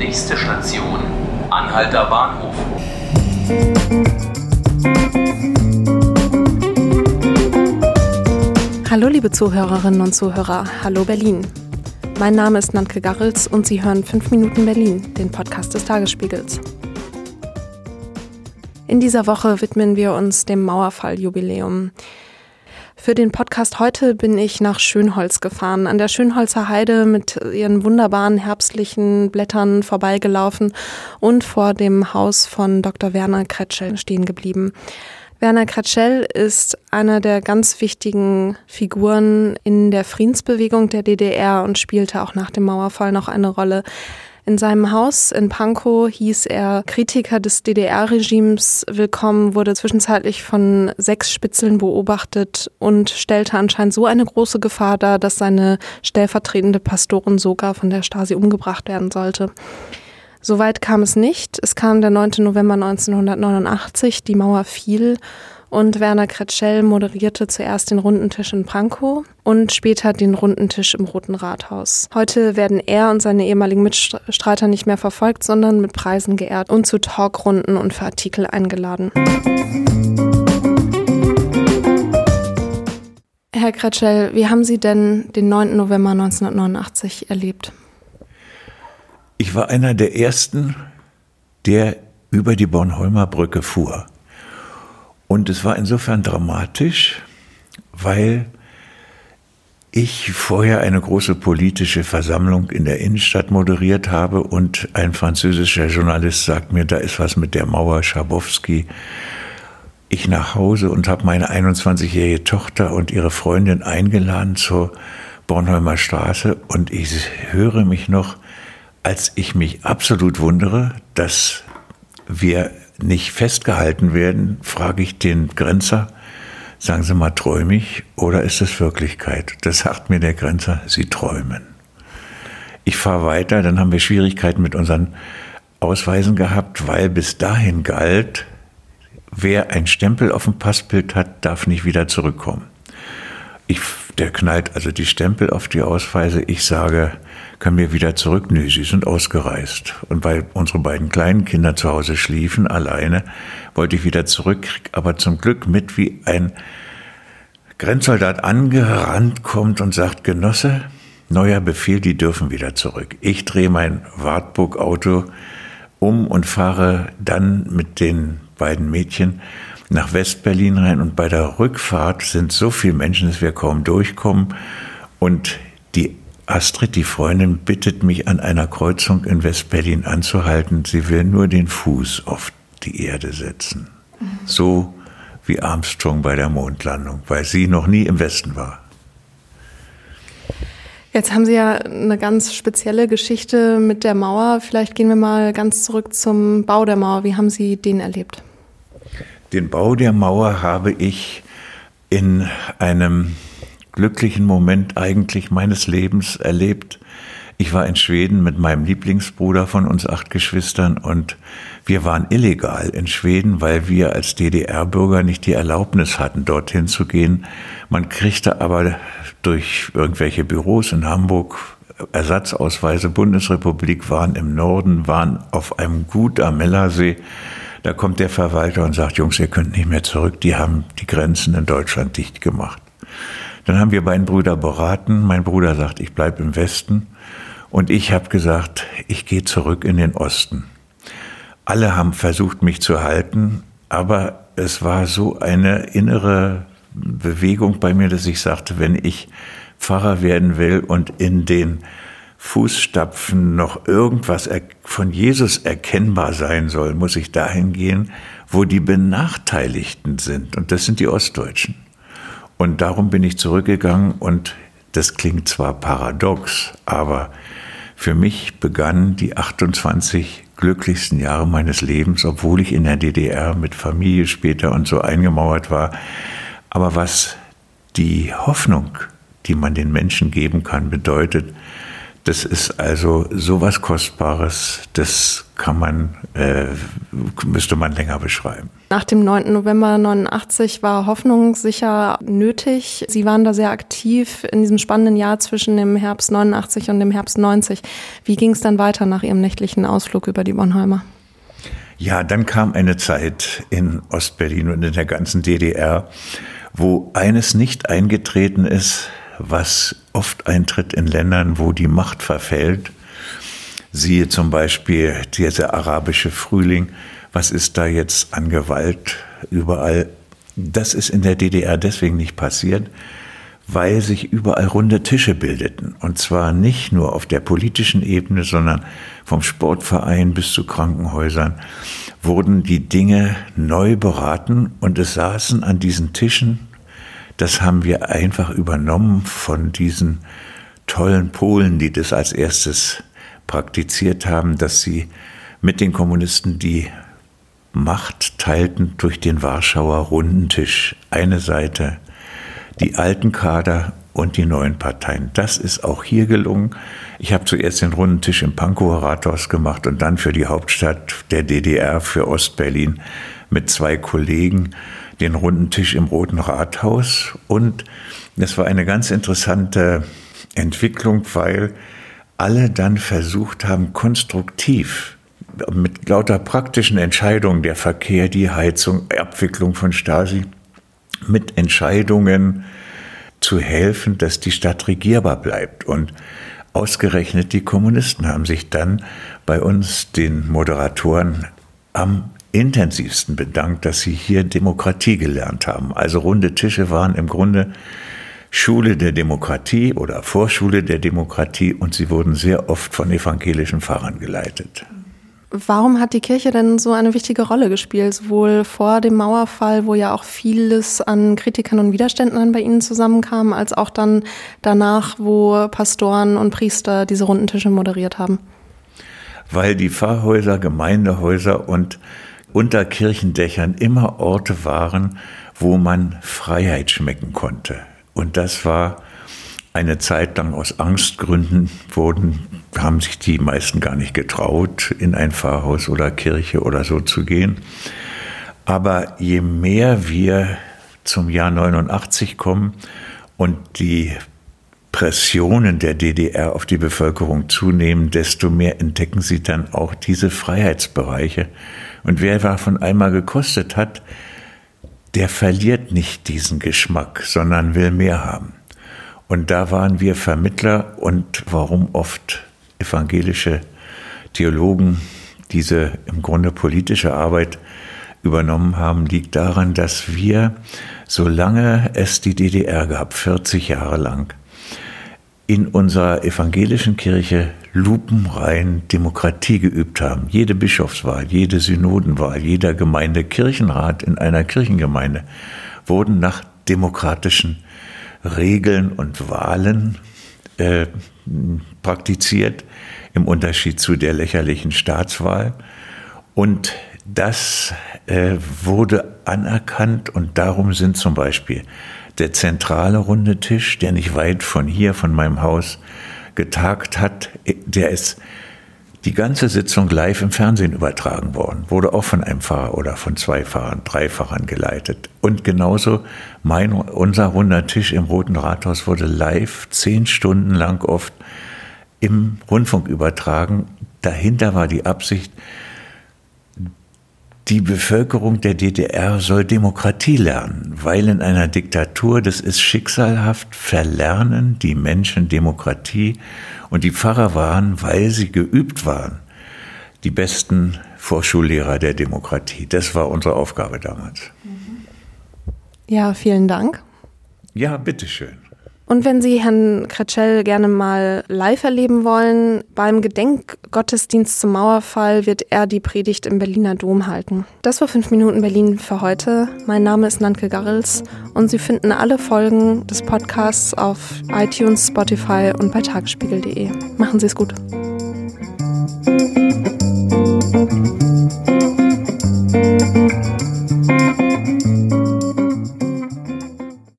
Nächste Station, Anhalter Bahnhof. Hallo liebe Zuhörerinnen und Zuhörer, hallo Berlin. Mein Name ist Nantke Garrels und Sie hören 5 Minuten Berlin, den Podcast des Tagesspiegels. In dieser Woche widmen wir uns dem Mauerfalljubiläum. Für den Podcast heute bin ich nach Schönholz gefahren, an der Schönholzer Heide mit ihren wunderbaren herbstlichen Blättern vorbeigelaufen und vor dem Haus von Dr. Werner Kretschel stehen geblieben. Werner Kretschel ist einer der ganz wichtigen Figuren in der Friedensbewegung der DDR und spielte auch nach dem Mauerfall noch eine Rolle. In seinem Haus in Pankow hieß er Kritiker des DDR-Regimes willkommen, wurde zwischenzeitlich von sechs Spitzeln beobachtet und stellte anscheinend so eine große Gefahr dar, dass seine stellvertretende Pastorin sogar von der Stasi umgebracht werden sollte. Soweit kam es nicht. Es kam der 9. November 1989, die Mauer fiel und Werner Kretschel moderierte zuerst den runden Tisch in Pankow und später den runden Tisch im Roten Rathaus. Heute werden er und seine ehemaligen Mitstreiter nicht mehr verfolgt, sondern mit Preisen geehrt und zu Talkrunden und für Artikel eingeladen. Herr Kretschel, wie haben Sie denn den 9. November 1989 erlebt? Ich war einer der ersten, der über die Bornholmer Brücke fuhr. Und es war insofern dramatisch, weil ich vorher eine große politische Versammlung in der Innenstadt moderiert habe und ein französischer Journalist sagt mir, da ist was mit der Mauer Schabowski. Ich nach Hause und habe meine 21-jährige Tochter und ihre Freundin eingeladen zur Bornholmer Straße und ich höre mich noch, als ich mich absolut wundere, dass wir nicht festgehalten werden, frage ich den Grenzer, sagen Sie mal, träume ich oder ist es Wirklichkeit? Das sagt mir der Grenzer, Sie träumen. Ich fahre weiter, dann haben wir Schwierigkeiten mit unseren Ausweisen gehabt, weil bis dahin galt, wer ein Stempel auf dem Passbild hat, darf nicht wieder zurückkommen. Ich, der knallt also die Stempel auf die Ausweise. Ich sage, können wir wieder zurück? Nö, sie sind ausgereist. Und weil unsere beiden kleinen Kinder zu Hause schliefen, alleine, wollte ich wieder zurück, aber zum Glück mit wie ein Grenzsoldat angerannt kommt und sagt, Genosse, neuer Befehl, die dürfen wieder zurück. Ich drehe mein Wartburg-Auto um und fahre dann mit den beiden Mädchen nach Westberlin rein und bei der Rückfahrt sind so viele Menschen, dass wir kaum durchkommen und die Astrid, die Freundin, bittet mich an einer Kreuzung in Westberlin anzuhalten. Sie will nur den Fuß auf die Erde setzen. So wie Armstrong bei der Mondlandung, weil sie noch nie im Westen war. Jetzt haben Sie ja eine ganz spezielle Geschichte mit der Mauer. Vielleicht gehen wir mal ganz zurück zum Bau der Mauer. Wie haben Sie den erlebt? Den Bau der Mauer habe ich in einem glücklichen Moment eigentlich meines Lebens erlebt. Ich war in Schweden mit meinem Lieblingsbruder von uns acht Geschwistern und wir waren illegal in Schweden, weil wir als DDR-Bürger nicht die Erlaubnis hatten, dorthin zu gehen. Man kriegte aber durch irgendwelche Büros in Hamburg Ersatzausweise. Bundesrepublik waren im Norden, waren auf einem Gut am Mellersee. Da kommt der Verwalter und sagt, Jungs, ihr könnt nicht mehr zurück, die haben die Grenzen in Deutschland dicht gemacht. Dann haben wir beiden Brüder beraten. Mein Bruder sagt, ich bleibe im Westen. Und ich habe gesagt, ich gehe zurück in den Osten. Alle haben versucht, mich zu halten, aber es war so eine innere Bewegung bei mir, dass ich sagte, wenn ich Pfarrer werden will und in den Fußstapfen noch irgendwas von Jesus erkennbar sein soll, muss ich dahin gehen, wo die Benachteiligten sind. Und das sind die Ostdeutschen. Und darum bin ich zurückgegangen und das klingt zwar paradox, aber für mich begannen die 28 glücklichsten Jahre meines Lebens, obwohl ich in der DDR mit Familie später und so eingemauert war. Aber was die Hoffnung, die man den Menschen geben kann, bedeutet, Das ist also sowas Kostbares, das kann man, äh, müsste man länger beschreiben. Nach dem 9. November 89 war Hoffnung sicher nötig. Sie waren da sehr aktiv in diesem spannenden Jahr zwischen dem Herbst 89 und dem Herbst 90. Wie ging es dann weiter nach Ihrem nächtlichen Ausflug über die Bornholmer? Ja, dann kam eine Zeit in Ostberlin und in der ganzen DDR, wo eines nicht eingetreten ist, was oft eintritt in Ländern, wo die Macht verfällt. Siehe zum Beispiel dieser arabische Frühling. Was ist da jetzt an Gewalt überall? Das ist in der DDR deswegen nicht passiert, weil sich überall runde Tische bildeten. Und zwar nicht nur auf der politischen Ebene, sondern vom Sportverein bis zu Krankenhäusern wurden die Dinge neu beraten und es saßen an diesen Tischen das haben wir einfach übernommen von diesen tollen Polen, die das als erstes praktiziert haben, dass sie mit den Kommunisten die Macht teilten durch den Warschauer Rundentisch. Eine Seite die alten Kader und die neuen Parteien. Das ist auch hier gelungen. Ich habe zuerst den Rundentisch im Pankower Rathaus gemacht und dann für die Hauptstadt der DDR, für Ostberlin, mit zwei Kollegen den runden Tisch im Roten Rathaus. Und das war eine ganz interessante Entwicklung, weil alle dann versucht haben, konstruktiv mit lauter praktischen Entscheidungen, der Verkehr, die Heizung, Abwicklung von Stasi, mit Entscheidungen zu helfen, dass die Stadt regierbar bleibt. Und ausgerechnet die Kommunisten haben sich dann bei uns, den Moderatoren, am intensivsten bedankt, dass sie hier Demokratie gelernt haben. Also runde Tische waren im Grunde Schule der Demokratie oder Vorschule der Demokratie und sie wurden sehr oft von evangelischen Pfarrern geleitet. Warum hat die Kirche denn so eine wichtige Rolle gespielt, sowohl vor dem Mauerfall, wo ja auch vieles an Kritikern und Widerständen bei Ihnen zusammenkam, als auch dann danach, wo Pastoren und Priester diese runden Tische moderiert haben? Weil die Pfarrhäuser, Gemeindehäuser und unter Kirchendächern immer Orte waren, wo man Freiheit schmecken konnte. Und das war eine Zeit lang aus Angstgründen wurden, haben sich die meisten gar nicht getraut, in ein Pfarrhaus oder Kirche oder so zu gehen. Aber je mehr wir zum Jahr 89 kommen und die Pressionen der DDR auf die Bevölkerung zunehmen, desto mehr entdecken sie dann auch diese Freiheitsbereiche, und wer davon einmal gekostet hat, der verliert nicht diesen Geschmack, sondern will mehr haben. Und da waren wir Vermittler und warum oft evangelische Theologen diese im Grunde politische Arbeit übernommen haben, liegt daran, dass wir, solange es die DDR gab, 40 Jahre lang, in unserer evangelischen Kirche lupenrein Demokratie geübt haben. Jede Bischofswahl, jede Synodenwahl, jeder Gemeindekirchenrat in einer Kirchengemeinde wurden nach demokratischen Regeln und Wahlen äh, praktiziert, im Unterschied zu der lächerlichen Staatswahl. Und das äh, wurde anerkannt und darum sind zum Beispiel der zentrale runde Tisch, der nicht weit von hier, von meinem Haus getagt hat, der ist die ganze Sitzung live im Fernsehen übertragen worden, wurde auch von einem Fahrer oder von zwei Fahrern, drei Fahrern geleitet. Und genauso mein, unser runder Tisch im Roten Rathaus wurde live zehn Stunden lang oft im Rundfunk übertragen. Dahinter war die Absicht, die Bevölkerung der DDR soll Demokratie lernen, weil in einer Diktatur, das ist schicksalhaft, verlernen die Menschen Demokratie und die Pfarrer waren, weil sie geübt waren, die besten Vorschullehrer der Demokratie. Das war unsere Aufgabe damals. Ja, vielen Dank. Ja, bitteschön. Und wenn Sie Herrn Kretschel gerne mal live erleben wollen, beim Gedenkgottesdienst zum Mauerfall wird er die Predigt im Berliner Dom halten. Das war 5 Minuten Berlin für heute. Mein Name ist Nanke Garrels und Sie finden alle Folgen des Podcasts auf iTunes, Spotify und bei tagesspiegel.de. Machen Sie es gut.